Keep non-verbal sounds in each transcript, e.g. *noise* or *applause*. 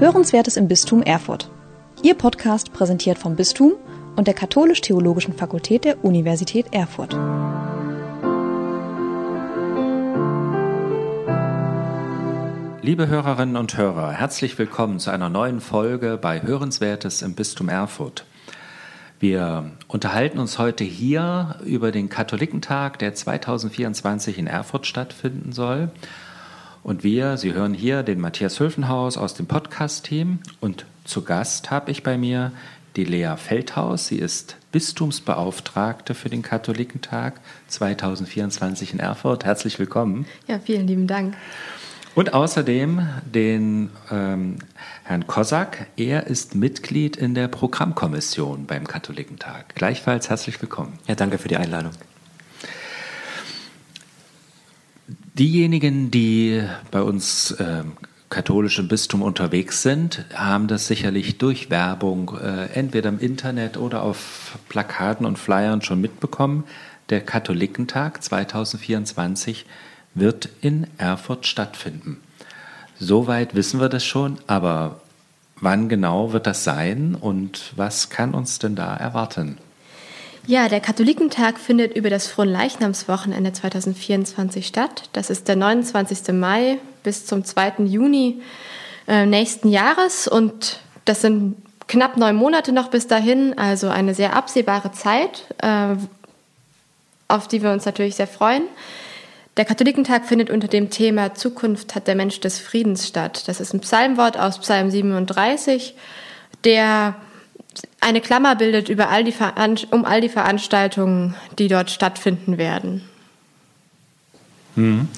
Hörenswertes im Bistum Erfurt. Ihr Podcast präsentiert vom Bistum und der Katholisch-Theologischen Fakultät der Universität Erfurt. Liebe Hörerinnen und Hörer, herzlich willkommen zu einer neuen Folge bei Hörenswertes im Bistum Erfurt. Wir unterhalten uns heute hier über den Katholikentag, der 2024 in Erfurt stattfinden soll. Und wir, Sie hören hier den Matthias Hülfenhaus aus dem Podcast-Team. Und zu Gast habe ich bei mir die Lea Feldhaus. Sie ist Bistumsbeauftragte für den Katholikentag 2024 in Erfurt. Herzlich willkommen. Ja, vielen lieben Dank. Und außerdem den ähm, Herrn Kosak. Er ist Mitglied in der Programmkommission beim Katholikentag. Gleichfalls herzlich willkommen. Ja, danke für die Einladung. Diejenigen, die bei uns äh, katholisch im Bistum unterwegs sind, haben das sicherlich durch Werbung, äh, entweder im Internet oder auf Plakaten und Flyern schon mitbekommen. Der Katholikentag 2024 wird in Erfurt stattfinden. Soweit wissen wir das schon, aber wann genau wird das sein und was kann uns denn da erwarten? Ja, der Katholikentag findet über das Fronleichnamswochenende 2024 statt. Das ist der 29. Mai bis zum 2. Juni äh, nächsten Jahres und das sind knapp neun Monate noch bis dahin, also eine sehr absehbare Zeit, äh, auf die wir uns natürlich sehr freuen. Der Katholikentag findet unter dem Thema Zukunft hat der Mensch des Friedens statt. Das ist ein Psalmwort aus Psalm 37, der eine Klammer bildet über all die um all die Veranstaltungen, die dort stattfinden werden. Hm.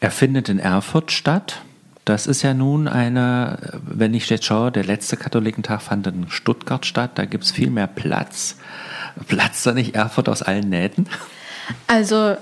Er findet in Erfurt statt. Das ist ja nun eine, wenn ich jetzt schaue, der letzte Katholikentag fand in Stuttgart statt. Da gibt es viel mehr Platz. Platzt da nicht Erfurt aus allen Nähten? Also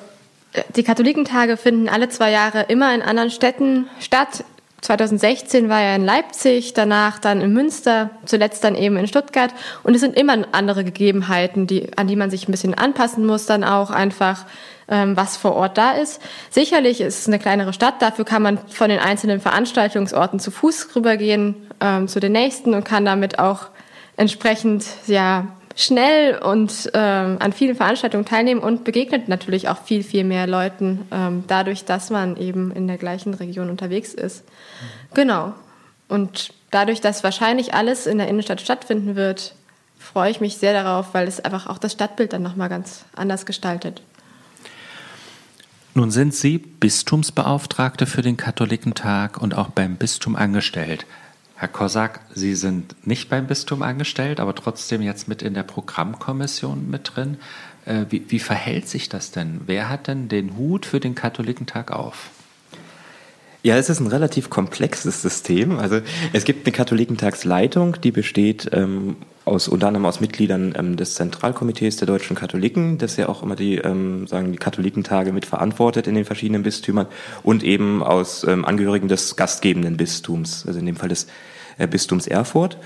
die Katholikentage finden alle zwei Jahre immer in anderen Städten statt. 2016 war er in Leipzig, danach dann in Münster, zuletzt dann eben in Stuttgart. Und es sind immer andere Gegebenheiten, die, an die man sich ein bisschen anpassen muss, dann auch einfach, ähm, was vor Ort da ist. Sicherlich ist es eine kleinere Stadt, dafür kann man von den einzelnen Veranstaltungsorten zu Fuß rübergehen ähm, zu den nächsten und kann damit auch entsprechend ja schnell und ähm, an vielen Veranstaltungen teilnehmen und begegnet natürlich auch viel, viel mehr Leuten, ähm, dadurch, dass man eben in der gleichen Region unterwegs ist. Genau. Und dadurch, dass wahrscheinlich alles in der Innenstadt stattfinden wird, freue ich mich sehr darauf, weil es einfach auch das Stadtbild dann nochmal ganz anders gestaltet. Nun sind Sie Bistumsbeauftragte für den Katholikentag und auch beim Bistum angestellt. Herr Kosak, Sie sind nicht beim Bistum angestellt, aber trotzdem jetzt mit in der Programmkommission mit drin. Äh, wie, wie verhält sich das denn? Wer hat denn den Hut für den Katholikentag auf? Ja, es ist ein relativ komplexes System. Also es gibt eine Katholikentagsleitung, die besteht ähm, aus unter anderem aus Mitgliedern ähm, des Zentralkomitees der deutschen Katholiken, das ja auch immer die ähm, sagen die Katholikentage mitverantwortet in den verschiedenen Bistümern und eben aus ähm, Angehörigen des gastgebenden Bistums, also in dem Fall des Bistums Erfurt.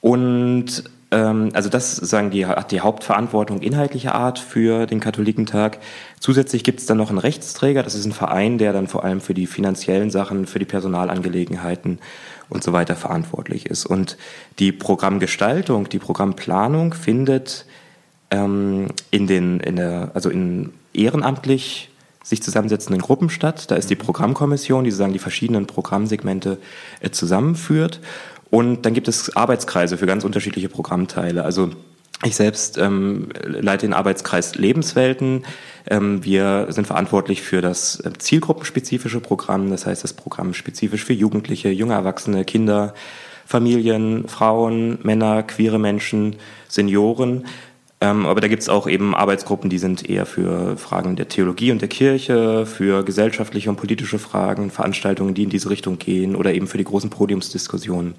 Und ähm, also das sagen die, hat die Hauptverantwortung inhaltlicher Art für den Katholikentag. Zusätzlich gibt es dann noch einen Rechtsträger, das ist ein Verein, der dann vor allem für die finanziellen Sachen, für die Personalangelegenheiten und so weiter verantwortlich ist. Und die Programmgestaltung, die Programmplanung findet ähm, in den, in der, also in ehrenamtlich sich zusammensetzenden Gruppen statt. Da ist die Programmkommission, die sozusagen die verschiedenen Programmsegmente äh, zusammenführt. Und dann gibt es Arbeitskreise für ganz unterschiedliche Programmteile. Also ich selbst ähm, leite den Arbeitskreis Lebenswelten. Ähm, wir sind verantwortlich für das äh, zielgruppenspezifische Programm, das heißt das Programm spezifisch für Jugendliche, junge Erwachsene, Kinder, Familien, Frauen, Männer, queere Menschen, Senioren. Ähm, aber da gibt es auch eben Arbeitsgruppen, die sind eher für Fragen der Theologie und der Kirche, für gesellschaftliche und politische Fragen, Veranstaltungen, die in diese Richtung gehen oder eben für die großen Podiumsdiskussionen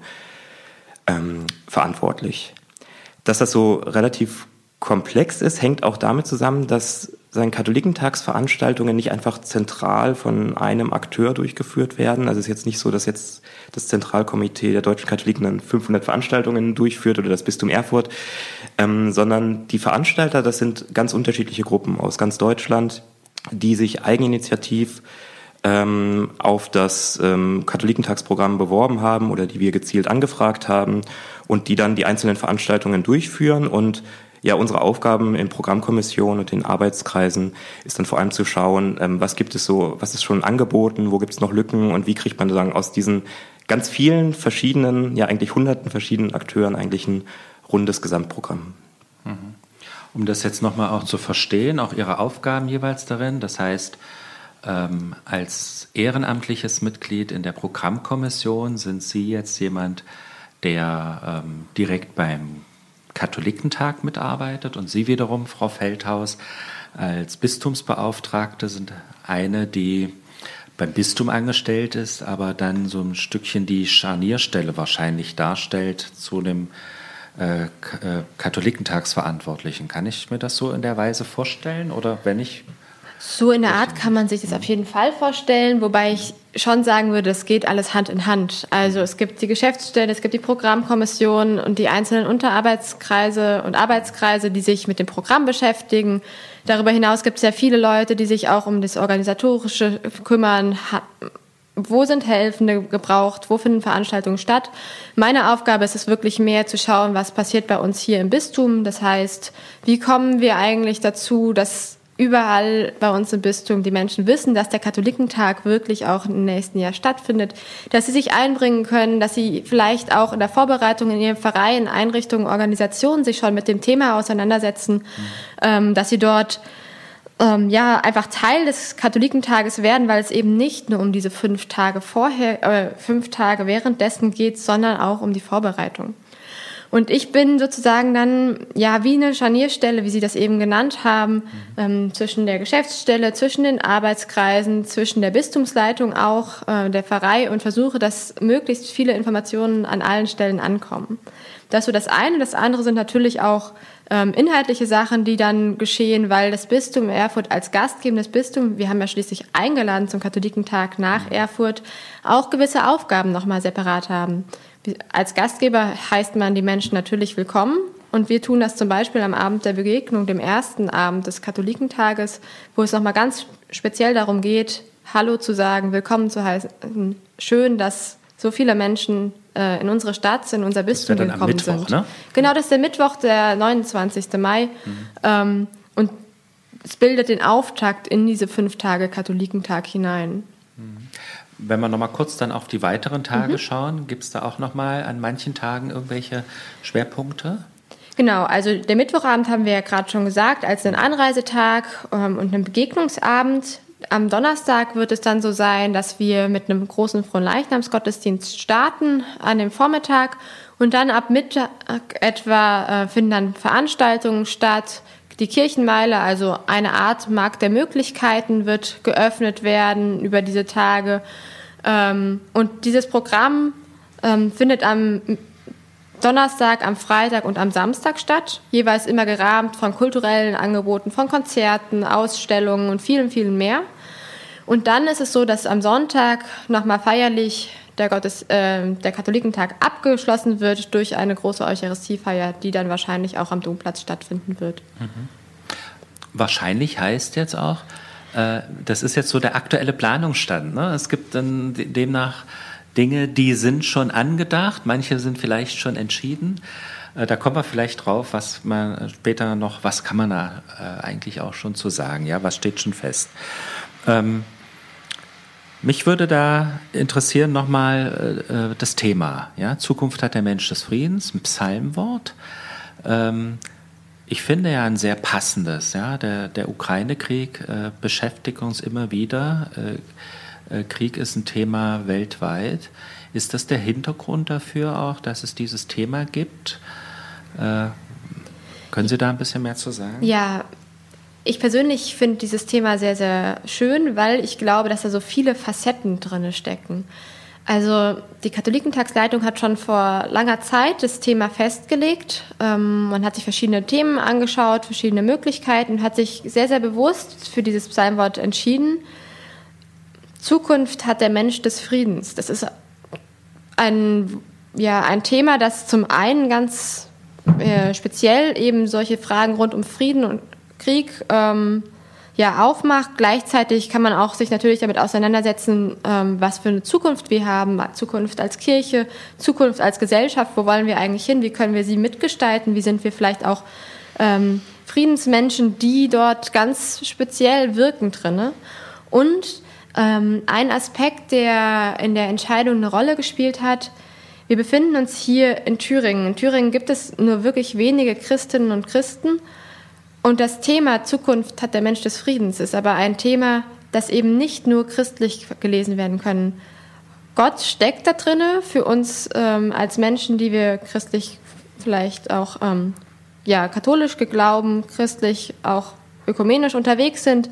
ähm, verantwortlich. Dass das so relativ komplex ist, hängt auch damit zusammen, dass seine Katholikentagsveranstaltungen nicht einfach zentral von einem Akteur durchgeführt werden. Also es ist jetzt nicht so, dass jetzt das Zentralkomitee der deutschen Katholiken dann 500 Veranstaltungen durchführt oder das Bistum Erfurt, ähm, sondern die Veranstalter, das sind ganz unterschiedliche Gruppen aus ganz Deutschland, die sich eigeninitiativ ähm, auf das ähm, Katholikentagsprogramm beworben haben oder die wir gezielt angefragt haben und die dann die einzelnen Veranstaltungen durchführen und ja, unsere Aufgaben in Programmkommissionen und in Arbeitskreisen ist dann vor allem zu schauen, ähm, was gibt es so, was ist schon angeboten, wo gibt es noch Lücken und wie kriegt man sozusagen aus diesen ganz vielen verschiedenen, ja eigentlich hunderten verschiedenen Akteuren eigentlich ein rundes Gesamtprogramm. Mhm. Um das jetzt nochmal auch zu verstehen, auch Ihre Aufgaben jeweils darin, das heißt, ähm, als ehrenamtliches Mitglied in der Programmkommission sind Sie jetzt jemand, der ähm, direkt beim Katholikentag mitarbeitet und Sie wiederum, Frau Feldhaus, als Bistumsbeauftragte sind eine, die beim Bistum angestellt ist, aber dann so ein Stückchen die Scharnierstelle wahrscheinlich darstellt zu dem äh, äh, Katholikentagsverantwortlichen. Kann ich mir das so in der Weise vorstellen? Oder wenn ich so in der Art kann man sich das auf jeden Fall vorstellen, wobei ich schon sagen würde, es geht alles Hand in Hand. Also es gibt die Geschäftsstelle, es gibt die Programmkommission und die einzelnen Unterarbeitskreise und Arbeitskreise, die sich mit dem Programm beschäftigen. Darüber hinaus gibt es ja viele Leute, die sich auch um das Organisatorische kümmern. Wo sind Helfende gebraucht? Wo finden Veranstaltungen statt? Meine Aufgabe ist es wirklich mehr zu schauen, was passiert bei uns hier im Bistum. Das heißt, wie kommen wir eigentlich dazu, dass überall bei uns im Bistum die Menschen wissen, dass der Katholikentag wirklich auch im nächsten Jahr stattfindet, dass sie sich einbringen können, dass sie vielleicht auch in der Vorbereitung in ihrem Verein, Einrichtungen, Organisationen sich schon mit dem Thema auseinandersetzen, mhm. ähm, dass sie dort ähm, ja einfach Teil des Katholikentages werden, weil es eben nicht nur um diese fünf Tage vorher, äh, fünf Tage währenddessen geht, sondern auch um die Vorbereitung. Und ich bin sozusagen dann ja wie eine Scharnierstelle, wie Sie das eben genannt haben, mhm. ähm, zwischen der Geschäftsstelle, zwischen den Arbeitskreisen, zwischen der Bistumsleitung auch, äh, der Pfarrei und versuche, dass möglichst viele Informationen an allen Stellen ankommen. Das ist so das eine. Das andere sind natürlich auch ähm, inhaltliche Sachen, die dann geschehen, weil das Bistum Erfurt als gastgebendes Bistum, wir haben ja schließlich eingeladen zum Katholikentag nach mhm. Erfurt, auch gewisse Aufgaben nochmal separat haben. Als Gastgeber heißt man die Menschen natürlich willkommen. Und wir tun das zum Beispiel am Abend der Begegnung, dem ersten Abend des Katholikentages, wo es nochmal ganz speziell darum geht, Hallo zu sagen, willkommen zu heißen. Schön, dass so viele Menschen äh, in unsere Stadt, in unser Bistum gekommen Mittwoch, sind. Ne? Genau, das ist der Mittwoch, der 29. Mai. Mhm. Ähm, und es bildet den Auftakt in diese fünf Tage Katholikentag hinein. Mhm. Wenn wir nochmal kurz dann auf die weiteren Tage mhm. schauen, gibt es da auch nochmal an manchen Tagen irgendwelche Schwerpunkte? Genau, also der Mittwochabend haben wir ja gerade schon gesagt, als einen Anreisetag ähm, und einen Begegnungsabend. Am Donnerstag wird es dann so sein, dass wir mit einem großen Fronleichnamsgottesdienst starten an dem Vormittag und dann ab Mittag etwa äh, finden dann Veranstaltungen statt. Die Kirchenmeile, also eine Art Markt der Möglichkeiten, wird geöffnet werden über diese Tage. Ähm, und dieses Programm ähm, findet am Donnerstag, am Freitag und am Samstag statt, jeweils immer gerahmt von kulturellen Angeboten, von Konzerten, Ausstellungen und vielen, vielen mehr. Und dann ist es so, dass am Sonntag nochmal feierlich der, Gottes, äh, der Katholikentag abgeschlossen wird durch eine große Eucharistiefeier, die dann wahrscheinlich auch am Domplatz stattfinden wird. Mhm. Wahrscheinlich heißt jetzt auch, äh, das ist jetzt so der aktuelle Planungsstand. Ne? Es gibt dann demnach Dinge, die sind schon angedacht, manche sind vielleicht schon entschieden. Äh, da kommen wir vielleicht drauf, was man später noch, was kann man da äh, eigentlich auch schon zu sagen, ja, was steht schon fest. Ähm, mich würde da interessieren nochmal äh, äh, das Thema, ja, Zukunft hat der Mensch des Friedens, ein Psalmwort. Ähm, ich finde ja ein sehr passendes. Ja? Der, der Ukraine-Krieg äh, beschäftigt uns immer wieder. Äh, äh, Krieg ist ein Thema weltweit. Ist das der Hintergrund dafür auch, dass es dieses Thema gibt? Äh, können Sie da ein bisschen mehr zu sagen? Ja, ich persönlich finde dieses Thema sehr, sehr schön, weil ich glaube, dass da so viele Facetten drin stecken. Also die Katholikentagsleitung hat schon vor langer Zeit das Thema festgelegt. Ähm, man hat sich verschiedene Themen angeschaut, verschiedene Möglichkeiten, hat sich sehr, sehr bewusst für dieses Psalmwort entschieden. Zukunft hat der Mensch des Friedens. Das ist ein, ja, ein Thema, das zum einen ganz äh, speziell eben solche Fragen rund um Frieden und Krieg ähm, ja aufmacht. Gleichzeitig kann man auch sich natürlich damit auseinandersetzen, ähm, was für eine Zukunft wir haben, Zukunft als Kirche, Zukunft als Gesellschaft, wo wollen wir eigentlich hin, wie können wir sie mitgestalten, wie sind wir vielleicht auch ähm, Friedensmenschen, die dort ganz speziell wirken drinne. Und ähm, ein Aspekt, der in der Entscheidung eine Rolle gespielt hat, wir befinden uns hier in Thüringen. In Thüringen gibt es nur wirklich wenige Christinnen und Christen. Und das Thema Zukunft hat der Mensch des Friedens ist aber ein Thema, das eben nicht nur christlich gelesen werden können. Gott steckt da drinne für uns ähm, als Menschen, die wir christlich vielleicht auch ähm, ja katholisch geglauben, christlich auch ökumenisch unterwegs sind.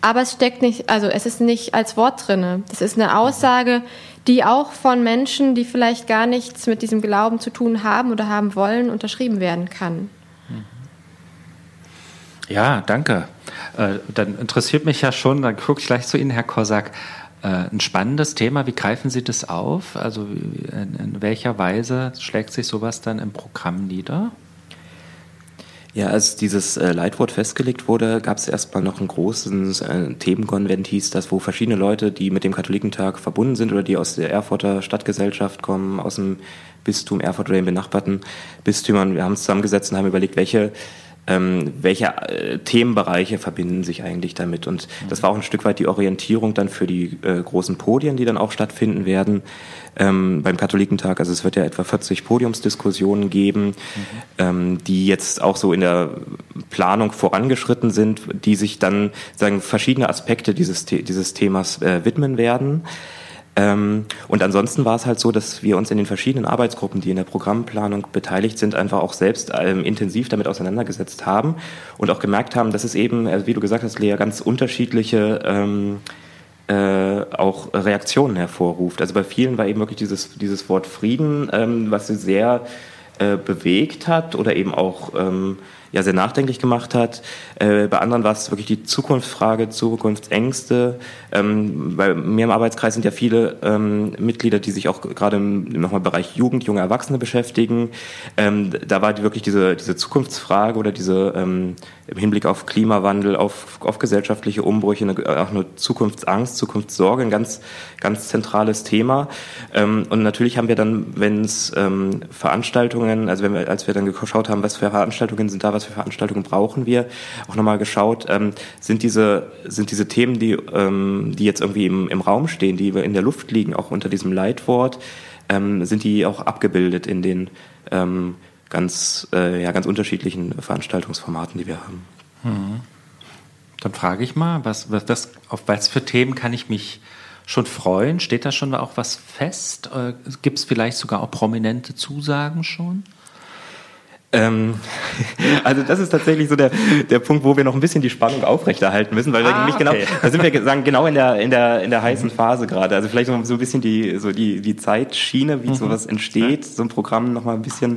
Aber es steckt nicht, also es ist nicht als Wort drinne. Das ist eine Aussage, die auch von Menschen, die vielleicht gar nichts mit diesem Glauben zu tun haben oder haben wollen, unterschrieben werden kann. Ja, danke. Äh, dann interessiert mich ja schon, dann gucke ich gleich zu Ihnen, Herr Kosak, äh, ein spannendes Thema. Wie greifen Sie das auf? Also in, in welcher Weise schlägt sich sowas dann im Programm nieder? Ja, als dieses äh, Leitwort festgelegt wurde, gab es erstmal noch einen großen äh, Themenkonvent, hieß das, wo verschiedene Leute, die mit dem Katholikentag verbunden sind oder die aus der Erfurter Stadtgesellschaft kommen, aus dem Bistum Erfurt oder den benachbarten Bistümern, wir haben uns zusammengesetzt und haben überlegt, welche ähm, welche äh, Themenbereiche verbinden sich eigentlich damit. Und das war auch ein Stück weit die Orientierung dann für die äh, großen Podien, die dann auch stattfinden werden ähm, beim Katholikentag. Also es wird ja etwa 40 Podiumsdiskussionen geben, mhm. ähm, die jetzt auch so in der Planung vorangeschritten sind, die sich dann sagen verschiedene Aspekte dieses, dieses Themas äh, widmen werden. Ähm, und ansonsten war es halt so, dass wir uns in den verschiedenen Arbeitsgruppen, die in der Programmplanung beteiligt sind, einfach auch selbst ähm, intensiv damit auseinandergesetzt haben und auch gemerkt haben, dass es eben, also wie du gesagt hast, Lea, ganz unterschiedliche ähm, äh, auch Reaktionen hervorruft. Also bei vielen war eben wirklich dieses, dieses Wort Frieden, ähm, was sie sehr äh, bewegt hat oder eben auch ähm, ja sehr nachdenklich gemacht hat. Äh, bei anderen war es wirklich die Zukunftsfrage, Zukunftsängste. Ähm, bei mir im Arbeitskreis sind ja viele ähm, Mitglieder, die sich auch gerade im nochmal Bereich Jugend, junge Erwachsene beschäftigen. Ähm, da war die, wirklich diese, diese Zukunftsfrage oder diese ähm, im Hinblick auf Klimawandel, auf, auf gesellschaftliche Umbrüche, eine, auch eine Zukunftsangst, Zukunftssorge, ein ganz, ganz zentrales Thema. Ähm, und natürlich haben wir dann, wenn es ähm, Veranstaltungen, also wenn wir, als wir dann geschaut haben, was für Veranstaltungen sind da, was für Veranstaltungen brauchen wir, auch nochmal geschaut, ähm, sind diese, sind diese Themen, die, ähm, die jetzt irgendwie im, im Raum stehen, die in der Luft liegen, auch unter diesem Leitwort, ähm, sind die auch abgebildet in den ähm, ganz, äh, ja, ganz unterschiedlichen Veranstaltungsformaten, die wir haben. Mhm. Dann frage ich mal, was, was das, auf was für Themen kann ich mich schon freuen? Steht da schon auch was fest? Äh, Gibt es vielleicht sogar auch prominente Zusagen schon? Ähm, *laughs* also das ist tatsächlich so der, der Punkt, wo wir noch ein bisschen die Spannung aufrechterhalten müssen, weil ah, genau, okay. da sind wir *laughs* sagen, genau in der, in der, in der heißen Phase gerade. Also vielleicht noch so ein bisschen die, so die, die Zeitschiene, wie mhm. sowas entsteht, so ein Programm noch mal ein bisschen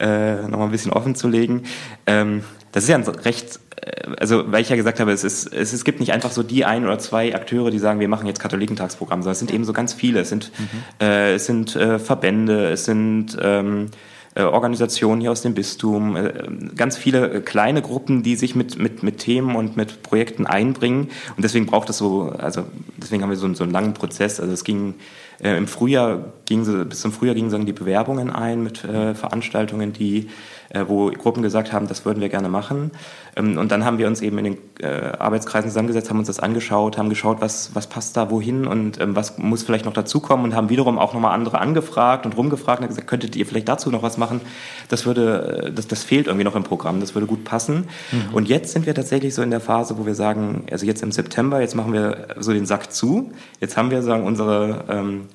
äh, noch mal ein bisschen offen zu legen. Ähm, das ist ja ein recht, äh, also weil ich ja gesagt habe, es, ist, es, es gibt nicht einfach so die ein oder zwei Akteure, die sagen, wir machen jetzt Katholikentagsprogramm, sondern es sind eben so ganz viele. Es sind, mhm. äh, es sind äh, Verbände, es sind ähm, äh, Organisationen hier aus dem Bistum, äh, ganz viele kleine Gruppen, die sich mit, mit, mit Themen und mit Projekten einbringen. Und deswegen braucht es so, also deswegen haben wir so, so einen langen Prozess. Also es ging äh, Im Frühjahr ging sie, bis zum Frühjahr gingen dann die Bewerbungen ein mit äh, Veranstaltungen, die, äh, wo Gruppen gesagt haben, das würden wir gerne machen. Ähm, und dann haben wir uns eben in den äh, Arbeitskreisen zusammengesetzt, haben uns das angeschaut, haben geschaut, was, was passt da wohin und ähm, was muss vielleicht noch dazukommen und haben wiederum auch nochmal andere angefragt und rumgefragt und gesagt, könntet ihr vielleicht dazu noch was machen? Das würde, äh, das, das fehlt irgendwie noch im Programm, das würde gut passen. Mhm. Und jetzt sind wir tatsächlich so in der Phase, wo wir sagen, also jetzt im September, jetzt machen wir so den Sack zu. Jetzt haben wir sagen unsere ähm,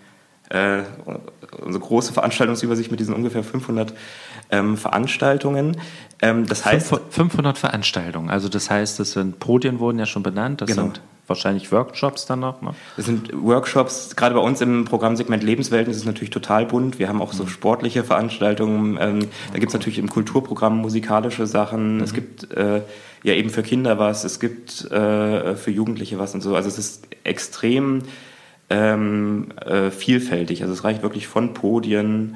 äh, unsere große Veranstaltungsübersicht mit diesen ungefähr 500 ähm, Veranstaltungen. Ähm, das heißt 500 Veranstaltungen. Also das heißt, das sind Podien wurden ja schon benannt. Das genau. sind wahrscheinlich Workshops dann noch. Ne? Das sind Workshops. Gerade bei uns im Programmsegment Lebenswelten ist es natürlich total bunt. Wir haben auch so mhm. sportliche Veranstaltungen. Ähm, da gibt es natürlich im Kulturprogramm musikalische Sachen. Mhm. Es gibt äh, ja eben für Kinder was. Es gibt äh, für Jugendliche was und so. Also es ist extrem ähm, äh, vielfältig. Also es reicht wirklich von Podien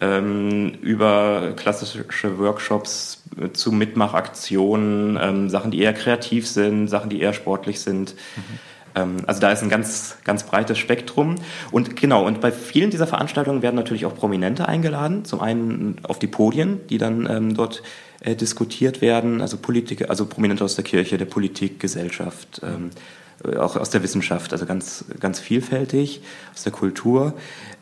ähm, über klassische Workshops äh, zu Mitmachaktionen, ähm, Sachen, die eher kreativ sind, Sachen, die eher sportlich sind. Mhm. also da ist ein ganz, ganz breites Spektrum. Und genau, und bei vielen dieser Veranstaltungen werden natürlich auch Prominente eingeladen. Zum einen auf die Podien, die dann ähm, dort äh, diskutiert werden, also Politiker, also Prominente aus der Kirche, der Politik, Gesellschaft, ähm, auch aus der Wissenschaft, also ganz, ganz vielfältig, aus der Kultur.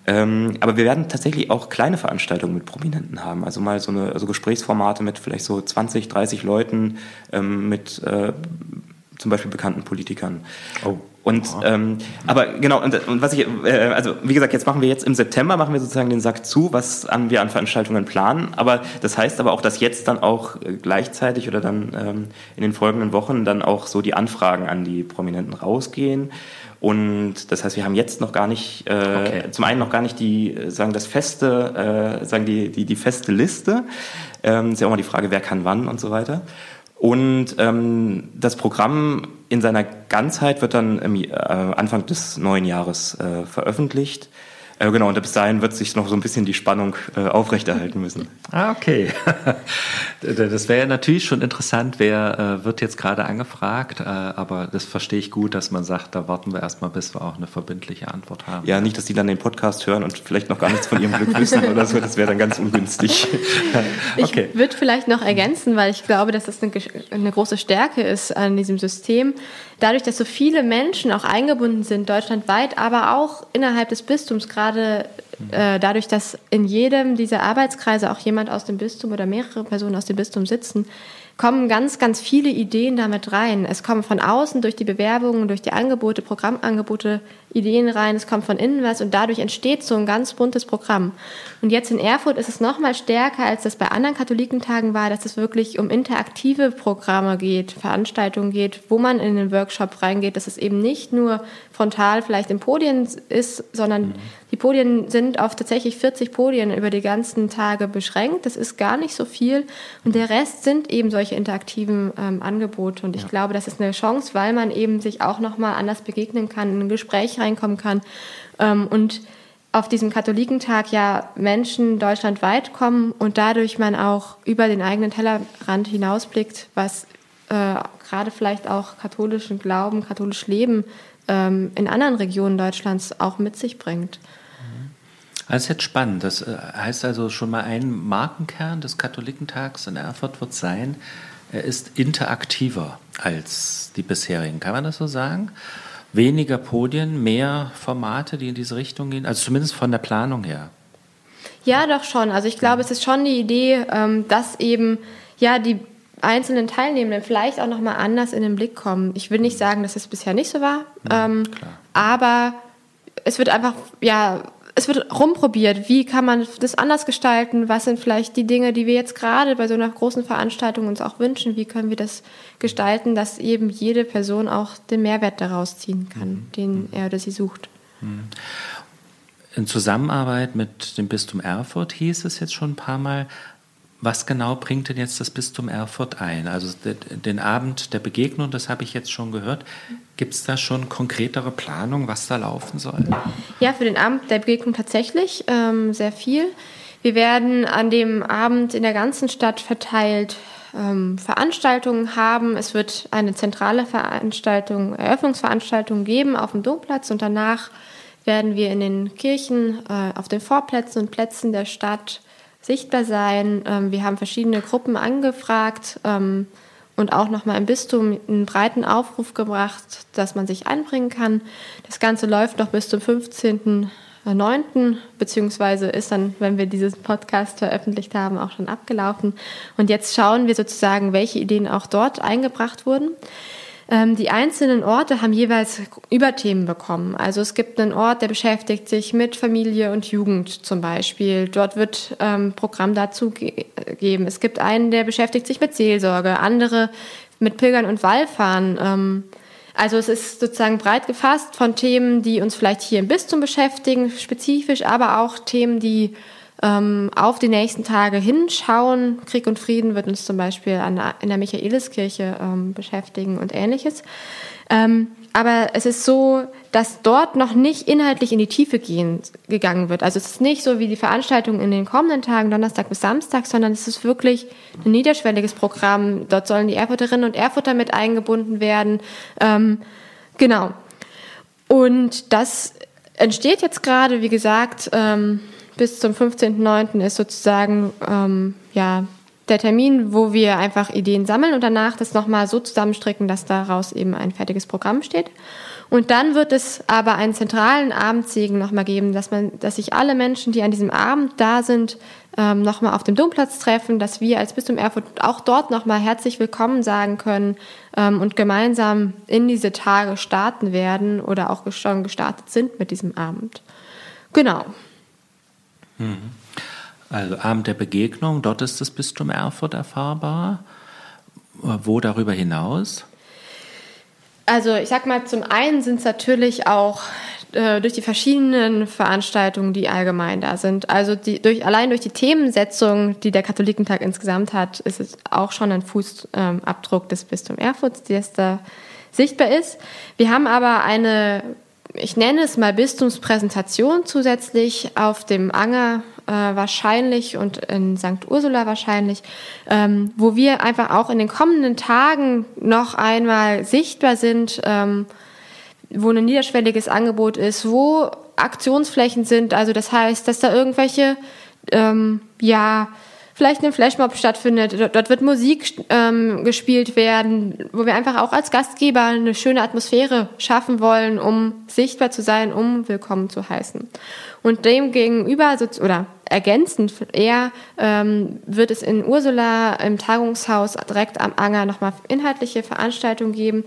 Ähm, aber wir werden tatsächlich auch kleine Veranstaltungen mit Prominenten haben. Also mal so eine also Gesprächsformate mit vielleicht so 20, 30 Leuten, ähm, mit äh, zum Beispiel bekannten Politikern. Oh. Und ähm, aber genau und, und was ich äh, also wie gesagt jetzt machen wir jetzt im September machen wir sozusagen den Sack zu was an wir an Veranstaltungen planen aber das heißt aber auch dass jetzt dann auch äh, gleichzeitig oder dann ähm, in den folgenden Wochen dann auch so die Anfragen an die Prominenten rausgehen und das heißt, wir haben jetzt noch gar nicht, äh, okay. zum einen noch gar nicht die, äh, sagen das feste, äh, sagen die, die, die feste Liste. Ähm, ist ja auch mal die Frage, wer kann wann und so weiter. Und ähm, das Programm in seiner Ganzheit wird dann im, äh, Anfang des neuen Jahres äh, veröffentlicht. Äh, genau, und bis dahin wird sich noch so ein bisschen die Spannung äh, aufrechterhalten müssen. Ah, okay. *laughs* das wäre natürlich schon interessant, wer äh, wird jetzt gerade angefragt, äh, aber das verstehe ich gut, dass man sagt, da warten wir erstmal, bis wir auch eine verbindliche Antwort haben. Ja, nicht, dass die dann den Podcast hören und vielleicht noch gar nichts von ihrem Glück wissen oder so, das wäre dann ganz ungünstig. *laughs* okay. Ich würde vielleicht noch ergänzen, weil ich glaube, dass das eine, eine große Stärke ist an diesem System dadurch, dass so viele Menschen auch eingebunden sind, deutschlandweit, aber auch innerhalb des Bistums, gerade äh, dadurch, dass in jedem dieser Arbeitskreise auch jemand aus dem Bistum oder mehrere Personen aus dem Bistum sitzen, kommen ganz, ganz viele Ideen damit rein. Es kommen von außen durch die Bewerbungen, durch die Angebote, Programmangebote Ideen rein, es kommt von innen was und dadurch entsteht so ein ganz buntes Programm. Und jetzt in Erfurt ist es noch mal stärker, als das bei anderen Katholikentagen war, dass es wirklich um interaktive Programme geht, Veranstaltungen geht, wo man in den Workshop reingeht, dass es eben nicht nur frontal vielleicht in Podien ist, sondern mhm. Die Podien sind auf tatsächlich 40 Podien über die ganzen Tage beschränkt. Das ist gar nicht so viel. Und der Rest sind eben solche interaktiven ähm, Angebote. Und ich ja. glaube, das ist eine Chance, weil man eben sich auch noch mal anders begegnen kann, in ein Gespräch reinkommen kann. Ähm, und auf diesem Katholikentag ja Menschen deutschlandweit kommen und dadurch man auch über den eigenen Tellerrand hinausblickt, was äh, gerade vielleicht auch katholischen Glauben, katholisch Leben ähm, in anderen Regionen Deutschlands auch mit sich bringt. Das ist jetzt spannend. Das äh, heißt also schon mal ein Markenkern des Katholikentags in Erfurt wird sein, er ist interaktiver als die bisherigen. Kann man das so sagen? weniger Podien, mehr Formate, die in diese Richtung gehen? Also zumindest von der Planung her. Ja, doch schon. Also ich glaube, es ist schon die Idee, ähm, dass eben ja die einzelnen Teilnehmenden vielleicht auch noch mal anders in den Blick kommen. Ich will nicht sagen, dass es bisher nicht so war, ja, ähm, aber es wird einfach ja es wird rumprobiert, wie kann man das anders gestalten, was sind vielleicht die Dinge, die wir jetzt gerade bei so einer großen Veranstaltung uns auch wünschen, wie können wir das gestalten, dass eben jede Person auch den Mehrwert daraus ziehen kann, mhm. den er oder sie sucht. Mhm. In Zusammenarbeit mit dem Bistum Erfurt hieß es jetzt schon ein paar Mal, was genau bringt denn jetzt das Bistum Erfurt ein? Also den Abend der Begegnung, das habe ich jetzt schon gehört. Gibt es da schon konkretere Planung, was da laufen soll? Ja, für den Abend der Begegnung tatsächlich ähm, sehr viel. Wir werden an dem Abend in der ganzen Stadt verteilt ähm, Veranstaltungen haben. Es wird eine zentrale Veranstaltung, Eröffnungsveranstaltung geben auf dem Domplatz und danach werden wir in den Kirchen, äh, auf den Vorplätzen und Plätzen der Stadt sichtbar sein. Ähm, wir haben verschiedene Gruppen angefragt ähm, und auch nochmal im Bistum einen breiten Aufruf gebracht, dass man sich einbringen kann. Das Ganze läuft noch bis zum 15.09. beziehungsweise ist dann, wenn wir diesen Podcast veröffentlicht haben, auch schon abgelaufen. Und jetzt schauen wir sozusagen, welche Ideen auch dort eingebracht wurden. Ähm, die einzelnen Orte haben jeweils Überthemen bekommen. Also es gibt einen Ort, der beschäftigt sich mit Familie und Jugend zum Beispiel. Dort wird ähm, Programm dazu geben. Es gibt einen, der beschäftigt sich mit Seelsorge, andere mit Pilgern und Wallfahren. Ähm, also es ist sozusagen breit gefasst von Themen, die uns vielleicht hier im Bistum beschäftigen, spezifisch, aber auch Themen, die ähm, auf die nächsten Tage hinschauen. Krieg und Frieden wird uns zum Beispiel an, in der Michaeliskirche ähm, beschäftigen und ähnliches. Ähm, aber es ist so, dass dort noch nicht inhaltlich in die Tiefe gehen, gegangen wird. Also es ist nicht so wie die Veranstaltung in den kommenden Tagen, Donnerstag bis Samstag, sondern es ist wirklich ein niederschwelliges Programm. Dort sollen die Erfurterinnen und Erfurter mit eingebunden werden. Ähm, genau. Und das entsteht jetzt gerade, wie gesagt, ähm, bis zum 15.09. ist sozusagen ähm, ja, der Termin, wo wir einfach Ideen sammeln und danach das nochmal so zusammenstricken, dass daraus eben ein fertiges Programm steht. Und dann wird es aber einen zentralen Abendsegen nochmal geben, dass man, dass sich alle Menschen, die an diesem Abend da sind, ähm, nochmal auf dem Domplatz treffen, dass wir als Bistum Erfurt auch dort nochmal herzlich willkommen sagen können ähm, und gemeinsam in diese Tage starten werden oder auch schon gestartet sind mit diesem Abend. Genau. Mhm. Also Abend der Begegnung, dort ist das Bistum Erfurt erfahrbar. Wo darüber hinaus? Also ich sag mal, zum einen sind es natürlich auch äh, durch die verschiedenen Veranstaltungen, die allgemein da sind. Also die, durch, allein durch die Themensetzung, die der Katholikentag insgesamt hat, ist es auch schon ein Fußabdruck ähm, des Bistums Erfurts, der da sichtbar ist. Wir haben aber eine, ich nenne es mal Bistumspräsentation zusätzlich auf dem Anger äh, wahrscheinlich und in St. Ursula wahrscheinlich, ähm, wo wir einfach auch in den kommenden Tagen noch einmal sichtbar sind, ähm, wo ein niederschwelliges Angebot ist, wo Aktionsflächen sind. Also das heißt, dass da irgendwelche ähm, ja vielleicht ein Flashmob stattfindet. Dort, wird Musik ähm, gespielt werden, wo wir einfach auch als Gastgeber eine schöne Atmosphäre schaffen wollen, um sichtbar zu sein, um willkommen zu heißen. Und dem gegenüber, oder ergänzend eher, ähm, wird es in Ursula im Tagungshaus direkt am Anger nochmal inhaltliche Veranstaltungen geben,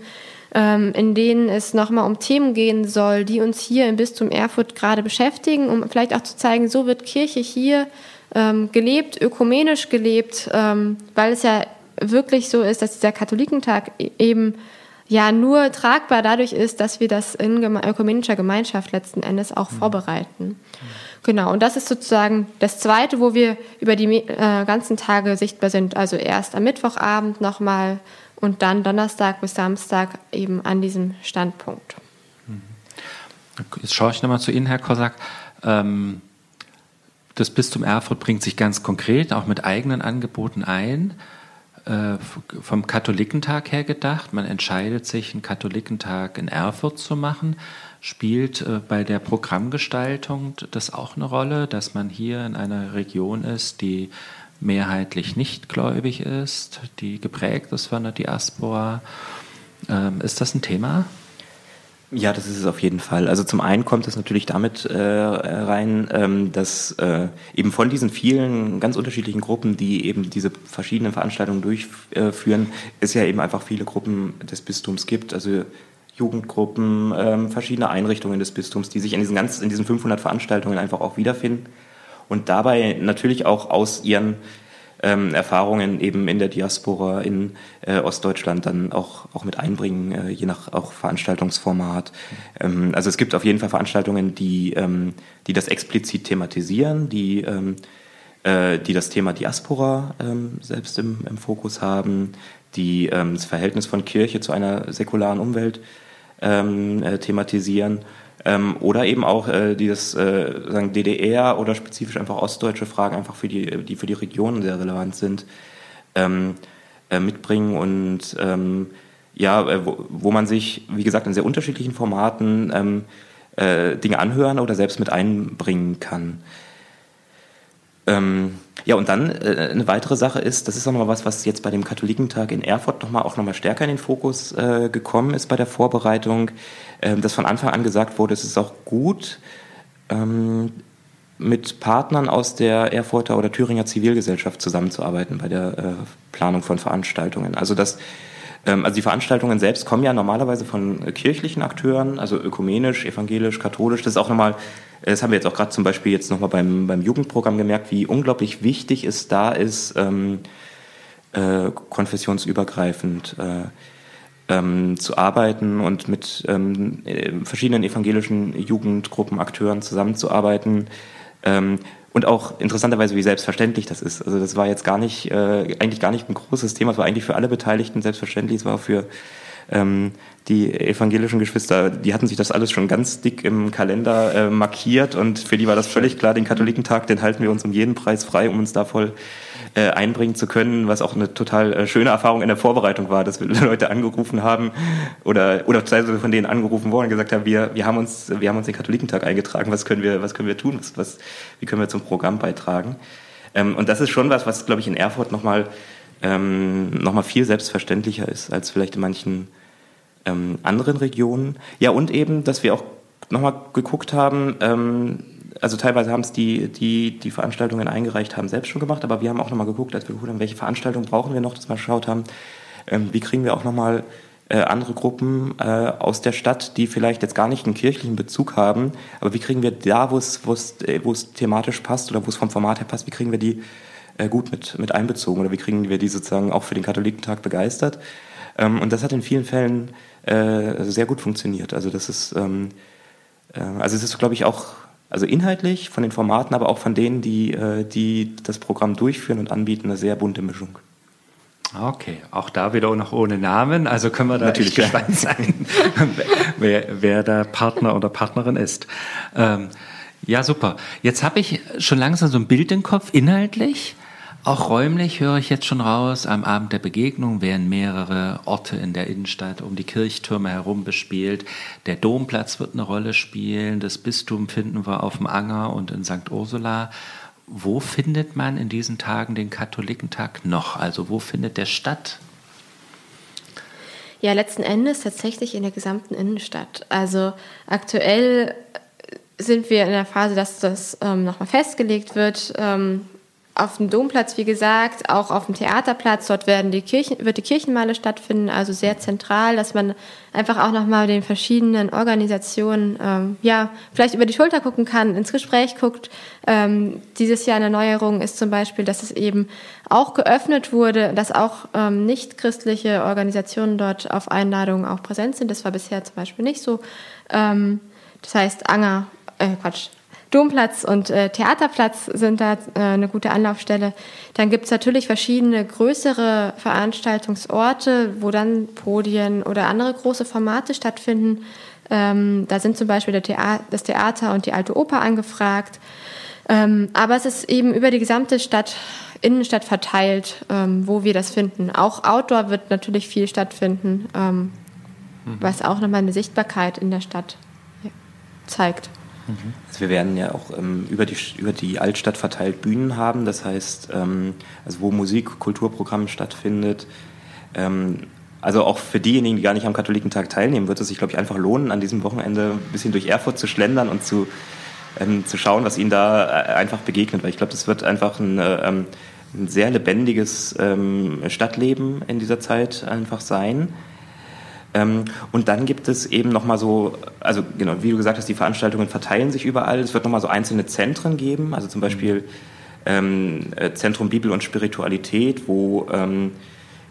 ähm, in denen es nochmal um Themen gehen soll, die uns hier im Bistum Erfurt gerade beschäftigen, um vielleicht auch zu zeigen, so wird Kirche hier ähm, gelebt, ökumenisch gelebt, ähm, weil es ja wirklich so ist, dass dieser Katholikentag e-, eben ja nur tragbar dadurch ist, dass wir das in geme ökumenischer Gemeinschaft letzten Endes auch mhm. vorbereiten. Mhm. Genau, und das ist sozusagen das Zweite, wo wir über die äh, ganzen Tage sichtbar sind. Also erst am Mittwochabend nochmal und dann Donnerstag bis Samstag eben an diesem Standpunkt. Mhm. Jetzt schaue ich nochmal zu Ihnen, Herr Kosak. Ähm das Bistum Erfurt bringt sich ganz konkret auch mit eigenen Angeboten ein. Äh, vom Katholikentag her gedacht. Man entscheidet sich, einen Katholikentag in Erfurt zu machen. Spielt äh, bei der Programmgestaltung das auch eine Rolle, dass man hier in einer Region ist, die mehrheitlich nicht gläubig ist, die geprägt ist von der Diaspora? Ähm, ist das ein Thema? Ja, das ist es auf jeden Fall. Also zum einen kommt es natürlich damit äh, rein, ähm, dass äh, eben von diesen vielen ganz unterschiedlichen Gruppen, die eben diese verschiedenen Veranstaltungen durchführen, es ja eben einfach viele Gruppen des Bistums gibt. Also Jugendgruppen, ähm, verschiedene Einrichtungen des Bistums, die sich in diesen, ganz, in diesen 500 Veranstaltungen einfach auch wiederfinden und dabei natürlich auch aus ihren ähm, Erfahrungen eben in der Diaspora in äh, Ostdeutschland dann auch, auch mit einbringen, äh, je nach auch Veranstaltungsformat. Ähm, also es gibt auf jeden Fall Veranstaltungen, die, ähm, die das explizit thematisieren, die, ähm, äh, die das Thema Diaspora ähm, selbst im, im Fokus haben, die ähm, das Verhältnis von Kirche zu einer säkularen Umwelt äh, thematisieren ähm, oder eben auch äh, dieses äh, sagen DDR oder spezifisch einfach ostdeutsche Fragen einfach für die, die für die Region sehr relevant sind, ähm, äh, mitbringen und ähm, ja, äh, wo, wo, man sich, wie gesagt, in sehr unterschiedlichen Formaten ähm, äh, Dinge anhören oder selbst mit einbringen kann. Ähm, ja, und dann äh, eine weitere Sache ist, das ist auch noch mal was, was jetzt bei dem Katholikentag in Erfurt noch mal auch noch mal stärker in den Fokus äh, gekommen ist bei der Vorbereitung, äh, dass von Anfang an gesagt wurde, es ist auch gut, ähm, mit Partnern aus der Erfurter oder Thüringer Zivilgesellschaft zusammenzuarbeiten bei der äh, Planung von Veranstaltungen. Also das ähm, also die Veranstaltungen selbst kommen ja normalerweise von kirchlichen Akteuren, also ökumenisch, evangelisch, katholisch. Das ist auch nochmal, das haben wir jetzt auch gerade zum Beispiel jetzt nochmal beim, beim Jugendprogramm gemerkt, wie unglaublich wichtig es da ist, ähm, äh, konfessionsübergreifend äh, ähm, zu arbeiten und mit ähm, äh, verschiedenen evangelischen Jugendgruppen, Akteuren zusammenzuarbeiten. Ähm, und auch interessanterweise, wie selbstverständlich das ist. Also das war jetzt gar nicht, äh, eigentlich gar nicht ein großes Thema. Es war eigentlich für alle Beteiligten selbstverständlich. Es war für ähm, die evangelischen Geschwister, die hatten sich das alles schon ganz dick im Kalender äh, markiert und für die war das völlig klar, den Katholikentag, den halten wir uns um jeden Preis frei, um uns da voll äh, einbringen zu können, was auch eine total äh, schöne Erfahrung in der Vorbereitung war, dass wir *laughs* Leute angerufen haben oder oder teilweise von denen angerufen wurden und gesagt haben, wir wir haben uns wir haben uns den Katholikentag eingetragen, was können wir was können wir tun, was, was wie können wir zum Programm beitragen? Ähm, und das ist schon was, was glaube ich in Erfurt nochmal ähm, noch mal viel selbstverständlicher ist als vielleicht in manchen ähm, anderen Regionen. Ja, und eben, dass wir auch nochmal geguckt haben, ähm, also teilweise haben es die, die, die Veranstaltungen eingereicht haben, selbst schon gemacht, aber wir haben auch nochmal geguckt, als wir geguckt haben, welche Veranstaltungen brauchen wir noch, dass wir geschaut haben, ähm, wie kriegen wir auch nochmal äh, andere Gruppen äh, aus der Stadt, die vielleicht jetzt gar nicht einen kirchlichen Bezug haben, aber wie kriegen wir da, wo es, wo es, äh, wo es thematisch passt oder wo es vom Format her passt, wie kriegen wir die gut mit, mit einbezogen oder wie kriegen wir die sozusagen auch für den Katholikentag begeistert? Ähm, und das hat in vielen Fällen äh, sehr gut funktioniert. Also das ist, ähm, äh, also es ist, glaube ich, auch also inhaltlich von den Formaten, aber auch von denen, die, äh, die das Programm durchführen und anbieten, eine sehr bunte Mischung. Okay, auch da wieder noch ohne Namen, also können wir da Natürlich gespannt sein, *laughs* wer, wer der Partner oder Partnerin ist. Ähm, ja, super. Jetzt habe ich schon langsam so ein Bild im Kopf, inhaltlich. Auch räumlich höre ich jetzt schon raus, am Abend der Begegnung werden mehrere Orte in der Innenstadt um die Kirchtürme herum bespielt. Der Domplatz wird eine Rolle spielen, das Bistum finden wir auf dem Anger und in St. Ursula. Wo findet man in diesen Tagen den Katholikentag noch? Also wo findet der statt? Ja, letzten Endes tatsächlich in der gesamten Innenstadt. Also aktuell sind wir in der Phase, dass das ähm, nochmal festgelegt wird. Ähm, auf dem Domplatz, wie gesagt, auch auf dem Theaterplatz. Dort werden die Kirchen, wird die Kirchenmeile stattfinden, also sehr zentral, dass man einfach auch nochmal den verschiedenen Organisationen, ähm, ja, vielleicht über die Schulter gucken kann, ins Gespräch guckt. Ähm, dieses Jahr eine Neuerung ist zum Beispiel, dass es eben auch geöffnet wurde, dass auch ähm, nicht christliche Organisationen dort auf Einladungen auch präsent sind. Das war bisher zum Beispiel nicht so. Ähm, das heißt, Anger, äh, Quatsch, Domplatz und äh, Theaterplatz sind da äh, eine gute Anlaufstelle. Dann gibt es natürlich verschiedene größere Veranstaltungsorte, wo dann Podien oder andere große Formate stattfinden. Ähm, da sind zum Beispiel Thea das Theater und die Alte Oper angefragt. Ähm, aber es ist eben über die gesamte Stadt, Innenstadt verteilt, ähm, wo wir das finden. Auch Outdoor wird natürlich viel stattfinden, ähm, mhm. was auch nochmal eine Sichtbarkeit in der Stadt zeigt. Also wir werden ja auch ähm, über, die, über die Altstadt verteilt Bühnen haben, das heißt, ähm, also wo Musik, Kulturprogramm stattfindet. Ähm, also auch für diejenigen, die gar nicht am Katholikentag teilnehmen, wird es sich, glaube ich, einfach lohnen, an diesem Wochenende ein bisschen durch Erfurt zu schlendern und zu, ähm, zu schauen, was ihnen da äh, einfach begegnet. Weil ich glaube, das wird einfach ein, äh, ähm, ein sehr lebendiges ähm, Stadtleben in dieser Zeit einfach sein. Ähm, und dann gibt es eben nochmal so, also genau, wie du gesagt hast, die Veranstaltungen verteilen sich überall. Es wird nochmal so einzelne Zentren geben, also zum Beispiel ähm, äh, Zentrum Bibel und Spiritualität, wo ähm,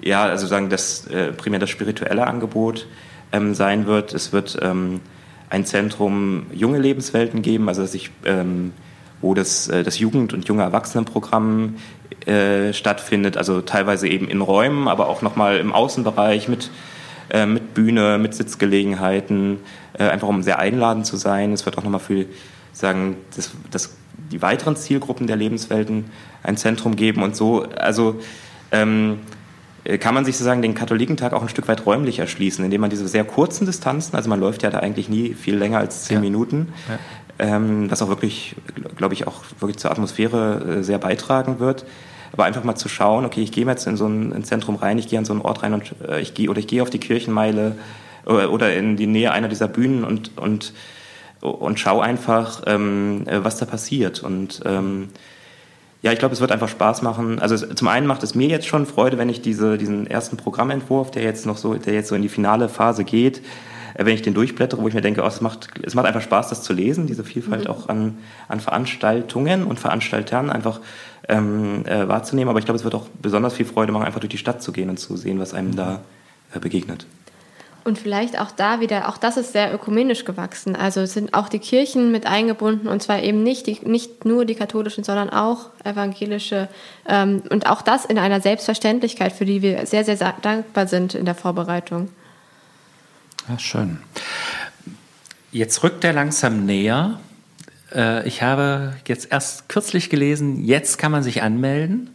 ja, also sagen, das äh, primär das spirituelle Angebot ähm, sein wird. Es wird ähm, ein Zentrum junge Lebenswelten geben, also dass ich, ähm, wo das, äh, das Jugend- und junge Erwachsenenprogramm äh, stattfindet, also teilweise eben in Räumen, aber auch nochmal im Außenbereich mit äh, mit Bühne, mit Sitzgelegenheiten, äh, einfach um sehr einladend zu sein. Es wird auch nochmal für sagen, das, das, die weiteren Zielgruppen der Lebenswelten ein Zentrum geben und so. Also ähm, äh, kann man sich sozusagen den Katholikentag auch ein Stück weit räumlich erschließen, indem man diese sehr kurzen Distanzen, also man läuft ja da eigentlich nie viel länger als zehn ja. Minuten, ja. Ähm, was auch wirklich, glaube ich, auch wirklich zur Atmosphäre äh, sehr beitragen wird. Aber einfach mal zu schauen, okay, ich gehe jetzt in so ein, Zentrum rein, ich gehe an so einen Ort rein und äh, ich gehe oder ich gehe auf die Kirchenmeile oder, äh, oder in die Nähe einer dieser Bühnen und und und schau einfach, ähm, äh, was da passiert und ähm, ja, ich glaube, es wird einfach Spaß machen. Also zum einen macht es mir jetzt schon Freude, wenn ich diese, diesen ersten Programmentwurf, der jetzt noch so, der jetzt so in die finale Phase geht, wenn ich den durchblättere, wo ich mir denke, oh, es macht, es macht einfach Spaß, das zu lesen, diese Vielfalt mhm. auch an, an Veranstaltungen und Veranstaltern einfach ähm, äh, wahrzunehmen. Aber ich glaube, es wird auch besonders viel Freude machen, einfach durch die Stadt zu gehen und zu sehen, was einem da äh, begegnet. Und vielleicht auch da wieder, auch das ist sehr ökumenisch gewachsen. Also sind auch die Kirchen mit eingebunden und zwar eben nicht, die, nicht nur die katholischen, sondern auch evangelische. Ähm, und auch das in einer Selbstverständlichkeit, für die wir sehr, sehr dankbar sind in der Vorbereitung. Ja, schön. Jetzt rückt er langsam näher. Äh, ich habe jetzt erst kürzlich gelesen, jetzt kann man sich anmelden.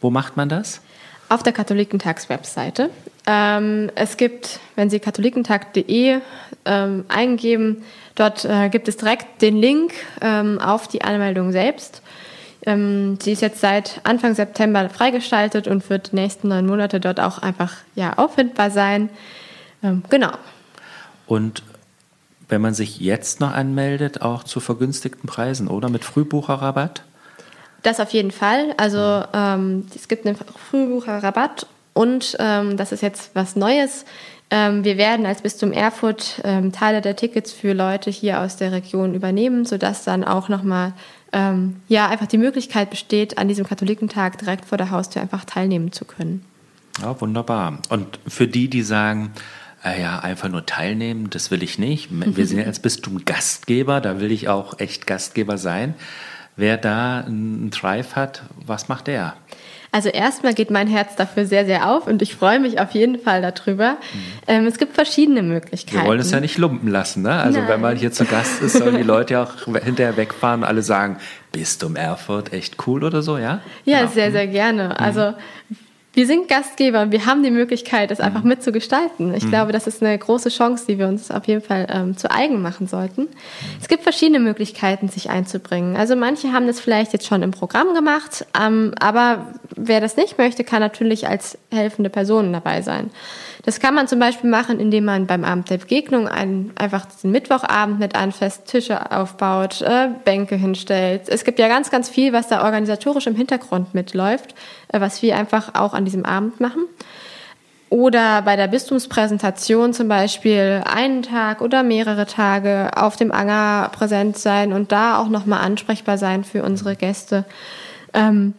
Wo macht man das? Auf der Katholikentags-Webseite. Ähm, es gibt, wenn Sie katholikentag.de ähm, eingeben, dort äh, gibt es direkt den Link ähm, auf die Anmeldung selbst. Sie ist jetzt seit Anfang September freigestaltet und wird die nächsten neun Monate dort auch einfach ja, auffindbar sein. Ähm, genau. Und wenn man sich jetzt noch anmeldet, auch zu vergünstigten Preisen, oder? Mit Frühbucherrabatt? Das auf jeden Fall. Also ähm, es gibt einen Frühbucherrabatt und ähm, das ist jetzt was Neues. Ähm, wir werden als Bistum Erfurt ähm, Teile der Tickets für Leute hier aus der Region übernehmen, sodass dann auch nochmal ähm, ja, einfach die Möglichkeit besteht, an diesem Katholikentag direkt vor der Haustür einfach teilnehmen zu können. Ja, wunderbar. Und für die, die sagen, äh, ja, einfach nur teilnehmen, das will ich nicht. Wir sind ja als Bistum Gastgeber, da will ich auch echt Gastgeber sein. Wer da einen Drive hat, was macht der? Also erstmal geht mein Herz dafür sehr, sehr auf und ich freue mich auf jeden Fall darüber. Mhm. Ähm, es gibt verschiedene Möglichkeiten. Wir wollen es ja nicht lumpen lassen. Ne? Also Nein. wenn man hier zu Gast ist, sollen die *laughs* Leute ja auch hinterher wegfahren und alle sagen, Bistum Erfurt, echt cool oder so, ja? Ja, genau. sehr, sehr gerne. Mhm. Also wir sind Gastgeber und wir haben die Möglichkeit, das einfach mhm. mitzugestalten. Ich mhm. glaube, das ist eine große Chance, die wir uns auf jeden Fall ähm, zu eigen machen sollten. Es gibt verschiedene Möglichkeiten, sich einzubringen. Also manche haben das vielleicht jetzt schon im Programm gemacht, ähm, aber wer das nicht möchte, kann natürlich als helfende Person dabei sein. Das kann man zum Beispiel machen, indem man beim Abend der Begegnung einen, einfach den Mittwochabend mit anfasst, Tische aufbaut, äh, Bänke hinstellt. Es gibt ja ganz, ganz viel, was da organisatorisch im Hintergrund mitläuft, äh, was wir einfach auch an diesem Abend machen. Oder bei der Bistumspräsentation zum Beispiel einen Tag oder mehrere Tage auf dem Anger präsent sein und da auch nochmal ansprechbar sein für unsere Gäste. Ähm,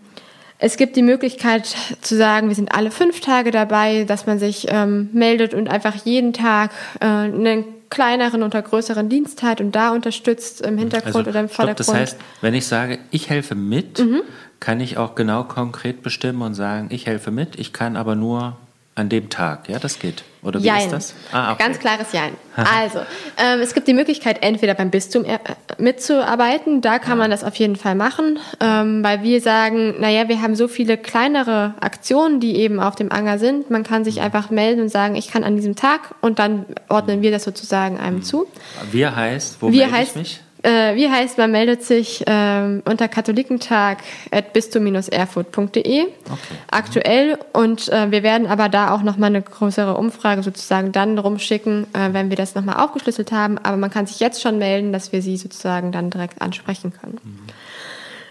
es gibt die Möglichkeit zu sagen, wir sind alle fünf Tage dabei, dass man sich ähm, meldet und einfach jeden Tag äh, einen kleineren oder größeren Dienst hat und da unterstützt im Hintergrund also, oder im Vordergrund. Stopp, das heißt, wenn ich sage, ich helfe mit, mhm. kann ich auch genau konkret bestimmen und sagen, ich helfe mit, ich kann aber nur an dem Tag, ja, das geht. Oder wie Jein. ist das? Ah, okay. Ganz klares Jein. also, ähm, es gibt die Möglichkeit, entweder beim Bistum äh, mitzuarbeiten, da kann ja. man das auf jeden Fall machen, ähm, weil wir sagen, naja, wir haben so viele kleinere Aktionen, die eben auf dem Anger sind. Man kann sich mhm. einfach melden und sagen, ich kann an diesem Tag und dann ordnen wir das sozusagen einem mhm. zu. Wir heißt, wo wir melde heißt, ich mich? Äh, wie heißt, man meldet sich ähm, unter katholikentag.bistum-erfurt.de okay. aktuell und äh, wir werden aber da auch nochmal eine größere Umfrage sozusagen dann rumschicken, äh, wenn wir das nochmal aufgeschlüsselt haben. Aber man kann sich jetzt schon melden, dass wir sie sozusagen dann direkt ansprechen können. Mhm.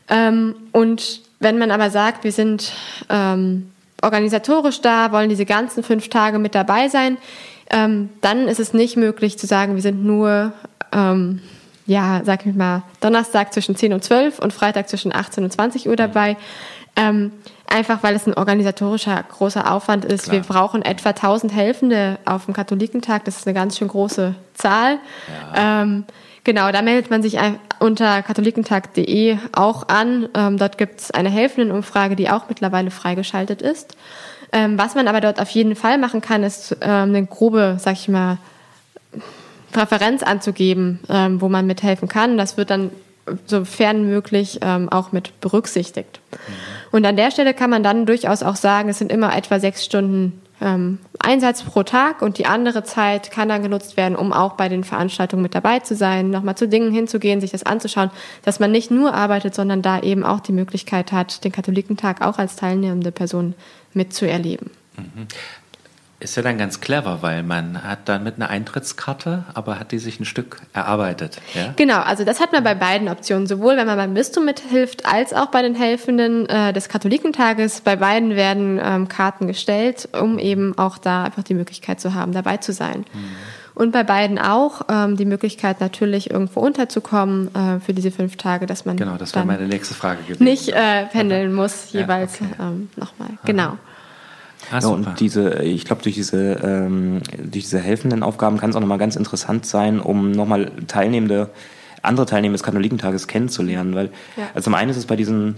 Ähm, und wenn man aber sagt, wir sind ähm, organisatorisch da, wollen diese ganzen fünf Tage mit dabei sein, ähm, dann ist es nicht möglich zu sagen, wir sind nur ähm, ja, sag ich mal, Donnerstag zwischen 10 und 12 und Freitag zwischen 18 und 20 Uhr dabei. Ähm, einfach weil es ein organisatorischer großer Aufwand ist. Klar. Wir brauchen etwa 1000 Helfende auf dem Katholikentag. Das ist eine ganz schön große Zahl. Ja. Ähm, genau, da meldet man sich unter katholikentag.de auch an. Ähm, dort gibt es eine Helfendenumfrage, die auch mittlerweile freigeschaltet ist. Ähm, was man aber dort auf jeden Fall machen kann, ist ähm, eine grobe, sag ich mal, Präferenz anzugeben, ähm, wo man mithelfen kann. Das wird dann sofern möglich ähm, auch mit berücksichtigt. Mhm. Und an der Stelle kann man dann durchaus auch sagen, es sind immer etwa sechs Stunden ähm, Einsatz pro Tag und die andere Zeit kann dann genutzt werden, um auch bei den Veranstaltungen mit dabei zu sein, nochmal zu Dingen hinzugehen, sich das anzuschauen, dass man nicht nur arbeitet, sondern da eben auch die Möglichkeit hat, den Katholikentag auch als teilnehmende Person mitzuerleben. Mhm. Ist ja dann ganz clever, weil man hat dann mit einer Eintrittskarte, aber hat die sich ein Stück erarbeitet. Ja? Genau, also das hat man bei beiden Optionen, sowohl wenn man beim Bistum mithilft, als auch bei den Helfenden äh, des Katholikentages. Bei beiden werden ähm, Karten gestellt, um eben auch da einfach die Möglichkeit zu haben, dabei zu sein. Mhm. Und bei beiden auch ähm, die Möglichkeit natürlich irgendwo unterzukommen äh, für diese fünf Tage, dass man genau, das wäre meine nächste Frage gewesen. nicht äh, pendeln muss jeweils ja, okay. ähm, nochmal. Genau. Ah, ja, und diese, ich glaube, durch diese, ähm, durch diese helfenden Aufgaben kann es auch nochmal ganz interessant sein, um nochmal Teilnehmende, andere Teilnehmer des Katholikentages kennenzulernen. Weil, ja. also zum einen ist es bei diesen,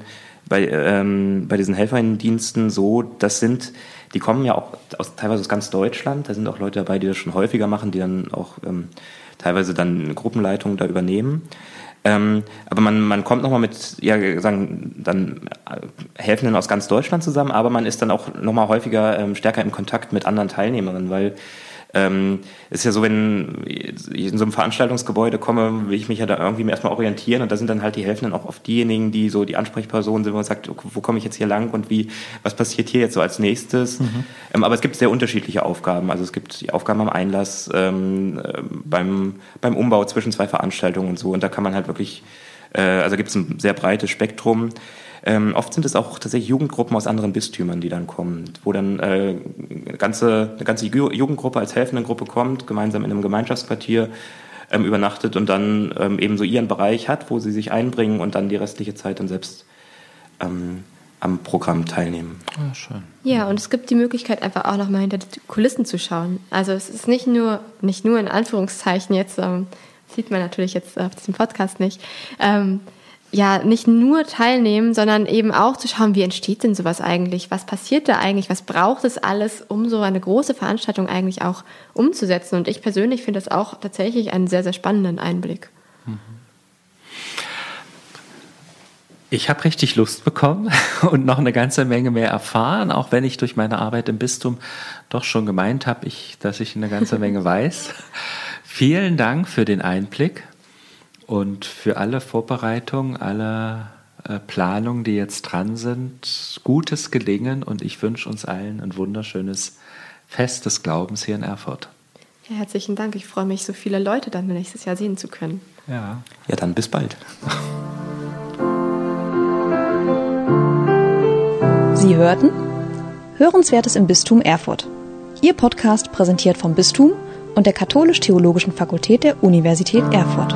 bei, ähm, bei diesen Helferinnendiensten so, das sind die kommen ja auch aus, teilweise aus ganz Deutschland. Da sind auch Leute dabei, die das schon häufiger machen, die dann auch ähm, teilweise dann Gruppenleitungen da übernehmen. Ähm, aber man, man kommt nochmal mit, ja, sagen, dann Helfenden aus ganz Deutschland zusammen, aber man ist dann auch nochmal häufiger ähm, stärker im Kontakt mit anderen Teilnehmerinnen, weil ähm, ist ja so, wenn ich in so einem Veranstaltungsgebäude komme, will ich mich ja da irgendwie erstmal orientieren und da sind dann halt die Helfenden auch oft diejenigen, die so die Ansprechpersonen sind, wo man sagt, wo komme ich jetzt hier lang und wie, was passiert hier jetzt so als nächstes. Mhm. Ähm, aber es gibt sehr unterschiedliche Aufgaben. Also es gibt die Aufgaben am Einlass, ähm, äh, beim, beim Umbau zwischen zwei Veranstaltungen und so und da kann man halt wirklich, äh, also gibt es ein sehr breites Spektrum. Ähm, oft sind es auch tatsächlich Jugendgruppen aus anderen Bistümern, die dann kommen, wo dann äh, eine, ganze, eine ganze Jugendgruppe als helfende Gruppe kommt, gemeinsam in einem Gemeinschaftsquartier ähm, übernachtet und dann ähm, eben so ihren Bereich hat, wo sie sich einbringen und dann die restliche Zeit dann selbst ähm, am Programm teilnehmen. Ja, schön. Ja, und es gibt die Möglichkeit, einfach auch nochmal hinter die Kulissen zu schauen. Also es ist nicht nur, nicht nur in Anführungszeichen jetzt, ähm, sieht man natürlich jetzt auf diesem Podcast nicht, ähm, ja nicht nur teilnehmen, sondern eben auch zu schauen, wie entsteht denn sowas eigentlich? Was passiert da eigentlich? Was braucht es alles, um so eine große Veranstaltung eigentlich auch umzusetzen? Und ich persönlich finde das auch tatsächlich einen sehr, sehr spannenden Einblick. Ich habe richtig Lust bekommen *laughs* und noch eine ganze Menge mehr erfahren, auch wenn ich durch meine Arbeit im Bistum doch schon gemeint habe, ich, dass ich eine ganze Menge weiß. *laughs* Vielen Dank für den Einblick. Und für alle Vorbereitungen, alle äh, Planungen, die jetzt dran sind, gutes Gelingen und ich wünsche uns allen ein wunderschönes Fest des Glaubens hier in Erfurt. Ja, herzlichen Dank. Ich freue mich, so viele Leute dann nächstes Jahr sehen zu können. Ja, ja dann bis bald. Sie hörten Hörenswertes im Bistum Erfurt. Ihr Podcast präsentiert vom Bistum und der Katholisch-Theologischen Fakultät der Universität Erfurt.